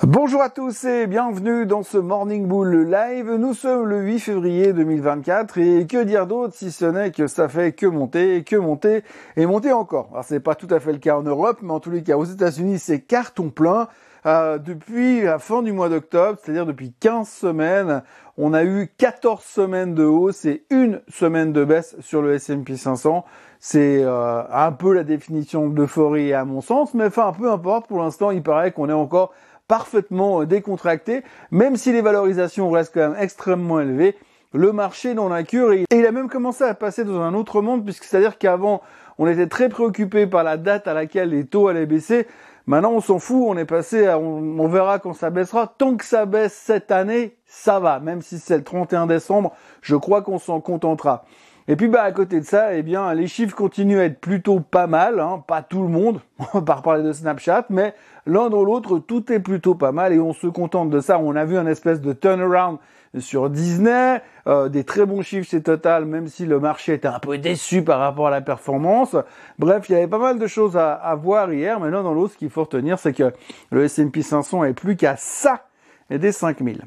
Bonjour à tous et bienvenue dans ce Morning Bull Live. Nous sommes le 8 février 2024 et que dire d'autre si ce n'est que ça fait que monter, que monter et monter encore. Alors c'est pas tout à fait le cas en Europe, mais en tous les cas aux États-Unis c'est carton plein. Euh, depuis la fin du mois d'octobre, c'est-à-dire depuis 15 semaines, on a eu 14 semaines de hausse et une semaine de baisse sur le S&P 500. C'est euh, un peu la définition d'euphorie à mon sens, mais enfin peu importe, pour l'instant il paraît qu'on est encore parfaitement décontracté, même si les valorisations restent quand même extrêmement élevées. Le marché n'en a cure et il a même commencé à passer dans un autre monde, puisque c'est-à-dire qu'avant, on était très préoccupé par la date à laquelle les taux allaient baisser. Maintenant, on s'en fout, on est passé à, on, verra quand ça baissera. Tant que ça baisse cette année, ça va. Même si c'est le 31 décembre, je crois qu'on s'en contentera. Et puis bah à côté de ça, eh bien les chiffres continuent à être plutôt pas mal, hein, pas tout le monde, pas reparler de Snapchat, mais l'un dans l'autre, tout est plutôt pas mal et on se contente de ça. On a vu un espèce de turnaround sur Disney, euh, des très bons chiffres chez Total, même si le marché était un peu déçu par rapport à la performance. Bref, il y avait pas mal de choses à, à voir hier, mais l'un dans l'autre, ce qu'il faut retenir, c'est que le S&P 500 est plus qu'à ça des 5000.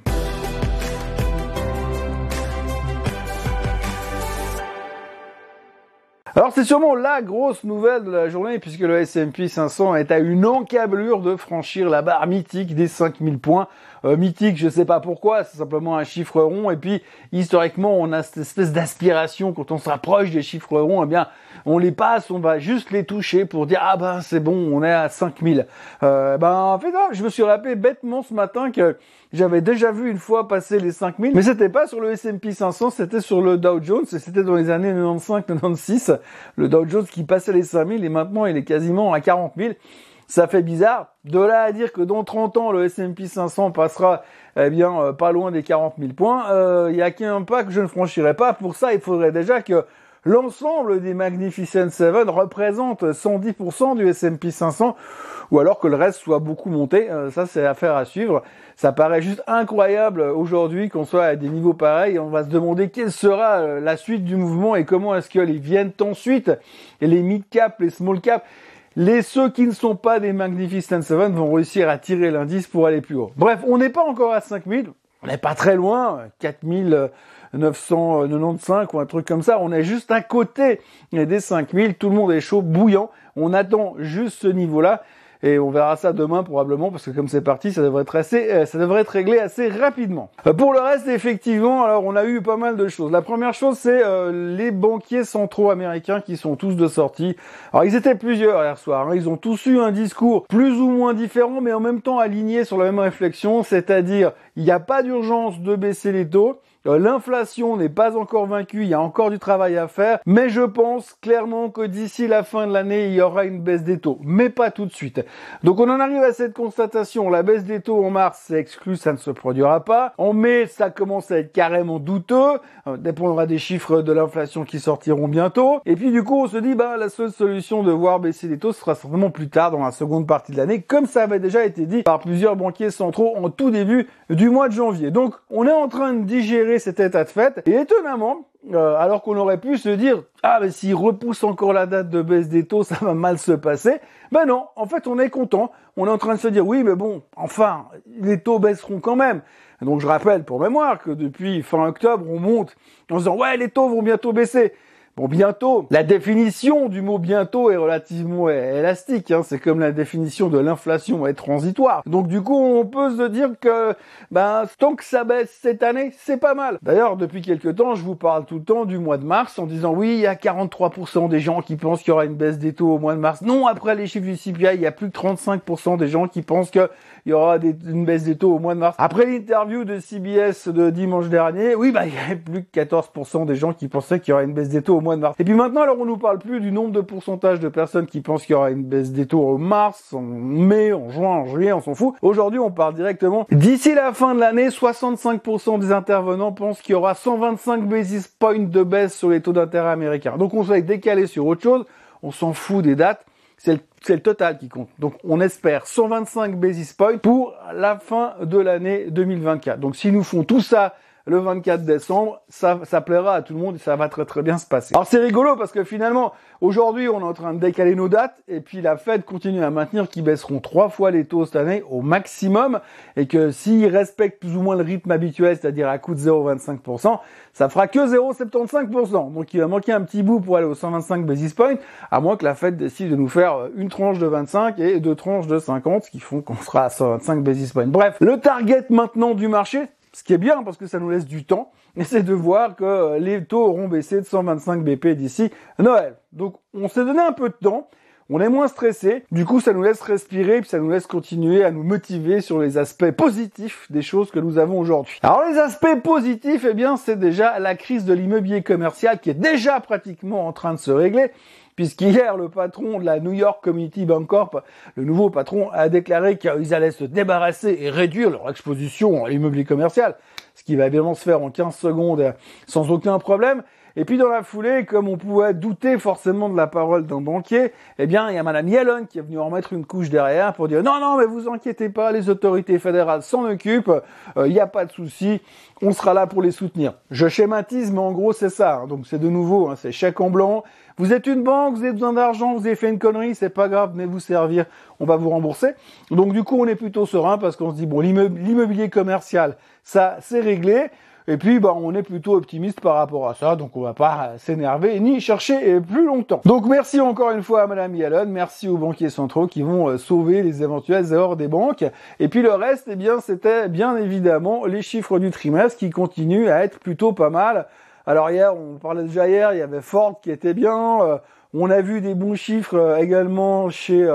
Alors c'est sûrement la grosse nouvelle de la journée puisque le S&P 500 est à une encablure de franchir la barre mythique des 5000 points. Euh, mythique, je sais pas pourquoi, c'est simplement un chiffre rond et puis historiquement on a cette espèce d'aspiration quand on se rapproche des chiffres ronds, eh bien on les passe, on va juste les toucher pour dire ah ben c'est bon, on est à 5000. Euh, ben en fait je me suis rappelé bêtement ce matin que j'avais déjà vu une fois passer les 5000, mais c'était pas sur le S&P 500, c'était sur le Dow Jones, c'était dans les années 95-96, le Dow Jones qui passait les 5000, et maintenant il est quasiment à 40 000. Ça fait bizarre. De là à dire que dans 30 ans, le S&P 500 passera, eh bien, euh, pas loin des 40 000 points, euh, il y a qu'un pas que je ne franchirai pas. Pour ça, il faudrait déjà que l'ensemble des Magnificent Seven représente 110% du S&P 500 ou alors que le reste soit beaucoup monté. Euh, ça, c'est affaire à suivre. Ça paraît juste incroyable aujourd'hui qu'on soit à des niveaux pareils. On va se demander quelle sera euh, la suite du mouvement et comment est-ce qu'ils viennent ensuite. Les mid cap, les small cap, les ceux qui ne sont pas des Magnificent Seven vont réussir à tirer l'indice pour aller plus haut. Bref, on n'est pas encore à 5000. On n'est pas très loin, 4995 ou un truc comme ça. On est juste à côté des 5000. Tout le monde est chaud, bouillant. On attend juste ce niveau-là et on verra ça demain probablement parce que comme c'est parti, ça devrait être assez, euh, ça devrait être réglé assez rapidement. Euh, pour le reste, effectivement, alors on a eu pas mal de choses. La première chose, c'est euh, les banquiers centraux américains qui sont tous de sortie. Alors ils étaient plusieurs hier soir. Hein. Ils ont tous eu un discours plus ou moins différent, mais en même temps aligné sur la même réflexion, c'est-à-dire il n'y a pas d'urgence de baisser les taux. Euh, l'inflation n'est pas encore vaincue, il y a encore du travail à faire, mais je pense clairement que d'ici la fin de l'année, il y aura une baisse des taux, mais pas tout de suite. Donc on en arrive à cette constatation, la baisse des taux en mars, c'est exclu, ça ne se produira pas. En mai, ça commence à être carrément douteux, euh, dépendra des chiffres de l'inflation qui sortiront bientôt. Et puis du coup, on se dit, bah la seule solution de voir baisser les taux sera certainement plus tard, dans la seconde partie de l'année, comme ça avait déjà été dit par plusieurs banquiers centraux en tout début du mois de janvier. Donc on est en train de digérer cet état de fait. Et étonnamment, euh, alors qu'on aurait pu se dire ah mais s'il repousse encore la date de baisse des taux, ça va mal se passer. Ben non, en fait on est content. On est en train de se dire oui mais bon, enfin les taux baisseront quand même. Donc je rappelle pour mémoire que depuis fin octobre on monte en se disant ouais les taux vont bientôt baisser. Bon, bientôt, la définition du mot bientôt est relativement élastique. Hein. C'est comme la définition de l'inflation est transitoire. Donc du coup, on peut se dire que ben tant que ça baisse cette année, c'est pas mal. D'ailleurs, depuis quelques temps, je vous parle tout le temps du mois de mars en disant oui, il y a 43% des gens qui pensent qu'il y aura une baisse des taux au mois de mars. Non, après les chiffres du CPI, il y a plus que 35% des gens qui pensent qu'il y aura une baisse des taux au mois de mars. Après l'interview de CBS de dimanche dernier, oui, bah il y avait plus que 14% des gens qui pensaient qu'il y aura une baisse des taux au Et puis maintenant, alors on nous parle plus du nombre de pourcentage de personnes qui pensent qu'il y aura une baisse des taux en mars, en mai, en juin, en juillet, on s'en fout. Aujourd'hui, on parle directement. D'ici la fin de l'année, 65% des intervenants pensent qu'il y aura 125 basis points de baisse sur les taux d'intérêt américains. Donc on s'est décalé sur autre chose. On s'en fout des dates. C'est le, le, total qui compte. Donc on espère 125 basis points pour la fin de l'année 2024. Donc si nous font tout ça le 24 décembre. Ça, ça plaira à tout le monde et ça va très très bien se passer. Alors c'est rigolo parce que finalement, aujourd'hui, on est en train de décaler nos dates et puis la Fed continue à maintenir qu'ils baisseront trois fois les taux cette année au maximum et que s'ils respectent plus ou moins le rythme habituel, c'est-à-dire à coût de 0,25%, ça fera que 0,75%. Donc il va manquer un petit bout pour aller aux 125 basis points, à moins que la Fed décide de nous faire une tranche de 25 et deux tranches de 50, ce qui font qu'on sera à 125 basis points. Bref, le target maintenant du marché, ce qui est bien parce que ça nous laisse du temps, c'est de voir que les taux auront baissé de 125 BP d'ici Noël. Donc on s'est donné un peu de temps. On est moins stressé, du coup ça nous laisse respirer, puis ça nous laisse continuer à nous motiver sur les aspects positifs des choses que nous avons aujourd'hui. Alors les aspects positifs, eh bien c'est déjà la crise de l'immobilier commercial qui est déjà pratiquement en train de se régler puisqu'hier, le patron de la New York Community Bank Corp, le nouveau patron, a déclaré qu'ils allaient se débarrasser et réduire leur exposition à l'immobilier commercial, ce qui va évidemment se faire en 15 secondes sans aucun problème. Et puis dans la foulée, comme on pouvait douter forcément de la parole d'un banquier, eh bien il y a Madame Yellen qui est venue en mettre une couche derrière pour dire non non mais vous inquiétez pas, les autorités fédérales s'en occupent, euh, il n'y a pas de souci, on sera là pour les soutenir. Je schématise, mais en gros c'est ça. Hein. Donc c'est de nouveau, hein, c'est chèque en blanc. Vous êtes une banque, vous avez besoin d'argent, vous avez fait une connerie, c'est pas grave, venez vous servir, on va vous rembourser. Donc du coup on est plutôt serein parce qu'on se dit bon l'immobilier commercial, ça c'est réglé. Et puis, bah, on est plutôt optimiste par rapport à ça, donc on va pas s'énerver ni chercher plus longtemps. Donc merci encore une fois à Madame Yellen, merci aux banquiers centraux qui vont euh, sauver les éventuelles erreurs des banques. Et puis le reste, eh bien, c'était bien évidemment les chiffres du trimestre qui continuent à être plutôt pas mal. Alors hier, on parlait déjà hier, il y avait Ford qui était bien. Euh, on a vu des bons chiffres euh, également chez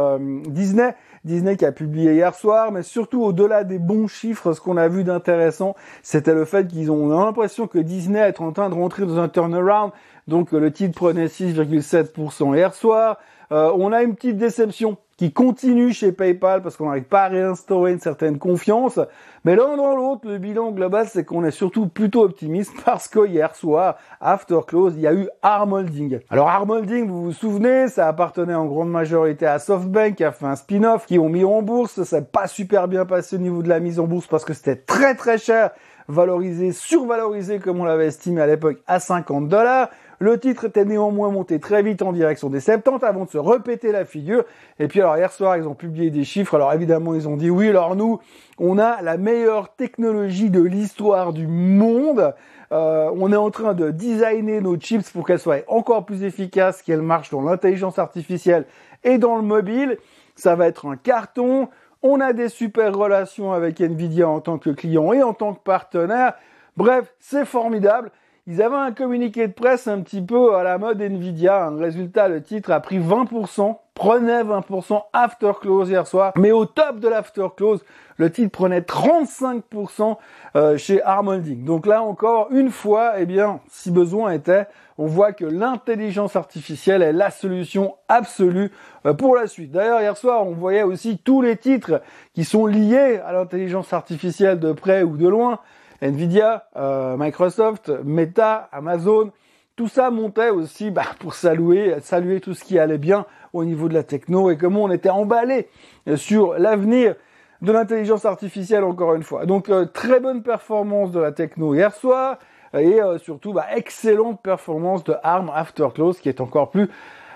Disney. Disney qui a publié hier soir, mais surtout au-delà des bons chiffres, ce qu'on a vu d'intéressant, c'était le fait qu'ils ont l'impression que Disney est en train de rentrer dans un turnaround. Donc le titre prenait 6,7% hier soir. Euh, on a une petite déception qui continue chez PayPal parce qu'on n'arrive pas à réinstaurer une certaine confiance. Mais l'un dans l'autre, le bilan global, c'est qu'on est surtout plutôt optimiste parce que hier soir, after close, il y a eu Armolding. Alors Armolding, vous vous souvenez, ça appartenait en grande majorité à SoftBank qui a fait un spin-off, qui ont mis en bourse. Ça n'a pas super bien passé au niveau de la mise en bourse parce que c'était très très cher, valorisé, survalorisé comme on l'avait estimé à l'époque à 50 dollars. Le titre était néanmoins monté très vite en direction des 70 avant de se répéter la figure. Et puis alors hier soir, ils ont publié des chiffres. Alors évidemment, ils ont dit oui, alors nous, on a la meilleure technologie de l'histoire du monde. Euh, on est en train de designer nos chips pour qu'elles soient encore plus efficaces, qu'elles marchent dans l'intelligence artificielle et dans le mobile. Ça va être un carton. On a des super relations avec Nvidia en tant que client et en tant que partenaire. Bref, c'est formidable. Ils avaient un communiqué de presse un petit peu à la mode Nvidia. Un résultat, le titre a pris 20%, prenait 20% after close hier soir. Mais au top de l'after close, le titre prenait 35% euh, chez Armolding. Donc là encore, une fois, eh bien, si besoin était, on voit que l'intelligence artificielle est la solution absolue euh, pour la suite. D'ailleurs, hier soir, on voyait aussi tous les titres qui sont liés à l'intelligence artificielle de près ou de loin. Nvidia, euh, Microsoft, Meta, Amazon, tout ça montait aussi bah, pour saluer, saluer tout ce qui allait bien au niveau de la techno et comment on était emballé sur l'avenir de l'intelligence artificielle encore une fois. Donc euh, très bonne performance de la techno hier soir et euh, surtout bah, excellente performance de ARM After Close qui est encore plus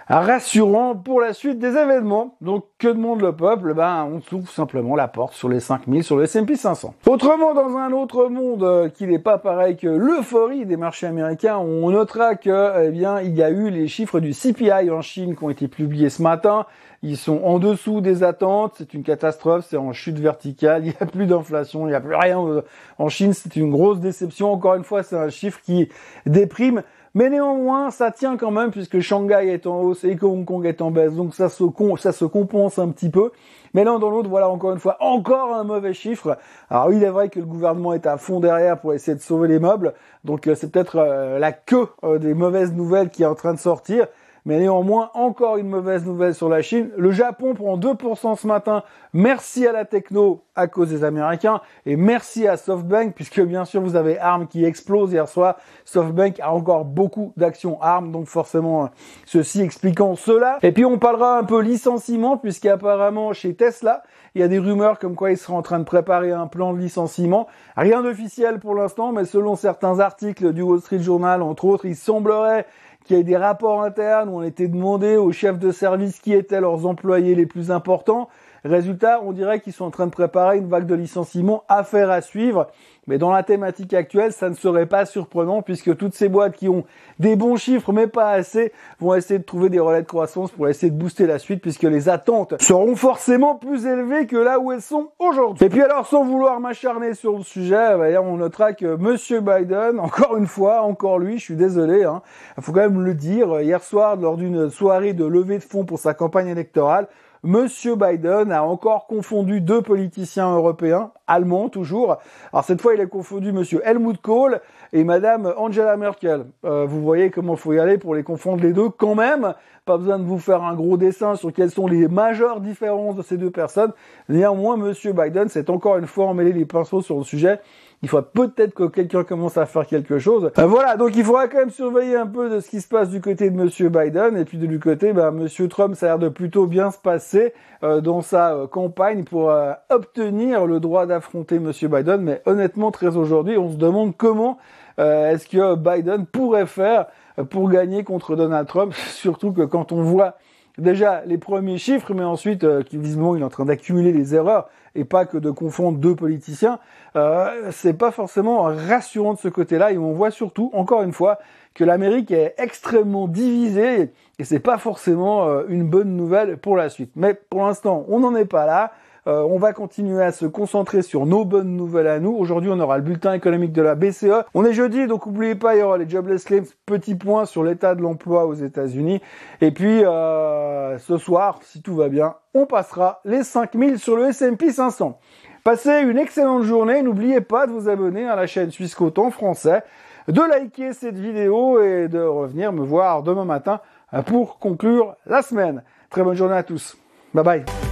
rassurant pour la suite des événements. Donc, que demande le peuple? Ben, on s'ouvre simplement la porte sur les 5000, sur le S&P 500. Autrement, dans un autre monde euh, qui n'est pas pareil que l'euphorie des marchés américains, on notera que, eh bien, il y a eu les chiffres du CPI en Chine qui ont été publiés ce matin. Ils sont en dessous des attentes, c'est une catastrophe, c'est en chute verticale, il n'y a plus d'inflation, il n'y a plus rien. En Chine, c'est une grosse déception. Encore une fois, c'est un chiffre qui déprime. Mais néanmoins, ça tient quand même puisque Shanghai est en hausse et que Hong Kong est en baisse. Donc ça se, compense un petit peu. Mais l'un dans l'autre, voilà encore une fois, encore un mauvais chiffre. Alors il est vrai que le gouvernement est à fond derrière pour essayer de sauver les meubles. Donc euh, c'est peut-être euh, la queue euh, des mauvaises nouvelles qui est en train de sortir. Mais néanmoins encore une mauvaise nouvelle sur la Chine. Le Japon prend 2% ce matin. Merci à la techno à cause des Américains et merci à SoftBank puisque bien sûr vous avez ARM qui explose hier soir. SoftBank a encore beaucoup d'actions ARM donc forcément ceci expliquant cela. Et puis on parlera un peu licenciement puisqu'apparemment chez Tesla il y a des rumeurs comme quoi ils seraient en train de préparer un plan de licenciement. Rien d'officiel pour l'instant mais selon certains articles du Wall Street Journal entre autres il semblerait qu'il y ait des rapports internes où on était demandé aux chefs de service qui étaient leurs employés les plus importants. Résultat, on dirait qu'ils sont en train de préparer une vague de licenciements, affaire à suivre. Mais dans la thématique actuelle, ça ne serait pas surprenant puisque toutes ces boîtes qui ont des bons chiffres mais pas assez vont essayer de trouver des relais de croissance pour essayer de booster la suite puisque les attentes seront forcément plus élevées que là où elles sont aujourd'hui. Et puis alors, sans vouloir m'acharner sur le sujet, bah, on notera que Monsieur Biden, encore une fois, encore lui, je suis désolé, hein, il faut quand même le dire, hier soir lors d'une soirée de levée de fonds pour sa campagne électorale, Monsieur Biden a encore confondu deux politiciens européens, allemands toujours. Alors cette fois, il a confondu Monsieur Helmut Kohl et Madame Angela Merkel. Euh, vous voyez comment il faut y aller pour les confondre les deux quand même. Pas besoin de vous faire un gros dessin sur quelles sont les majeures différences de ces deux personnes. Néanmoins, Monsieur Biden s'est encore une fois emmêlé les pinceaux sur le sujet il faudra peut-être que quelqu'un commence à faire quelque chose. Euh, voilà, donc il faudra quand même surveiller un peu de ce qui se passe du côté de Monsieur Biden et puis de l'autre côté, bah, Monsieur Trump, ça a l'air de plutôt bien se passer euh, dans sa euh, campagne pour obtenir le droit d'affronter Monsieur Biden. Mais honnêtement, très aujourd'hui, on se demande comment est-ce que Biden pourrait faire pour gagner contre Donald Trump, surtout que quand on voit déjà les premiers chiffres, mais ensuite, euh, visiblement, il est en train d'accumuler les erreurs et pas que de confondre deux politiciens. Euh, c'est pas forcément rassurant de ce côté-là. Et on voit surtout, encore une fois, que l'Amérique est extrêmement divisée et c'est pas forcément euh, une bonne nouvelle pour la suite. Mais pour l'instant, on n'en est pas là. Euh, on va continuer à se concentrer sur nos bonnes nouvelles à nous. Aujourd'hui, on aura le bulletin économique de la BCE. On est jeudi, donc n'oubliez pas, il y aura les jobless claims. Petit point sur l'état de l'emploi aux États-Unis. Et puis, euh, ce soir, si tout va bien, on passera les 5000 sur le S&P 500. Passez une excellente journée. N'oubliez pas de vous abonner à la chaîne Suisse en français, de liker cette vidéo et de revenir me voir demain matin pour conclure la semaine. Très bonne journée à tous. Bye bye.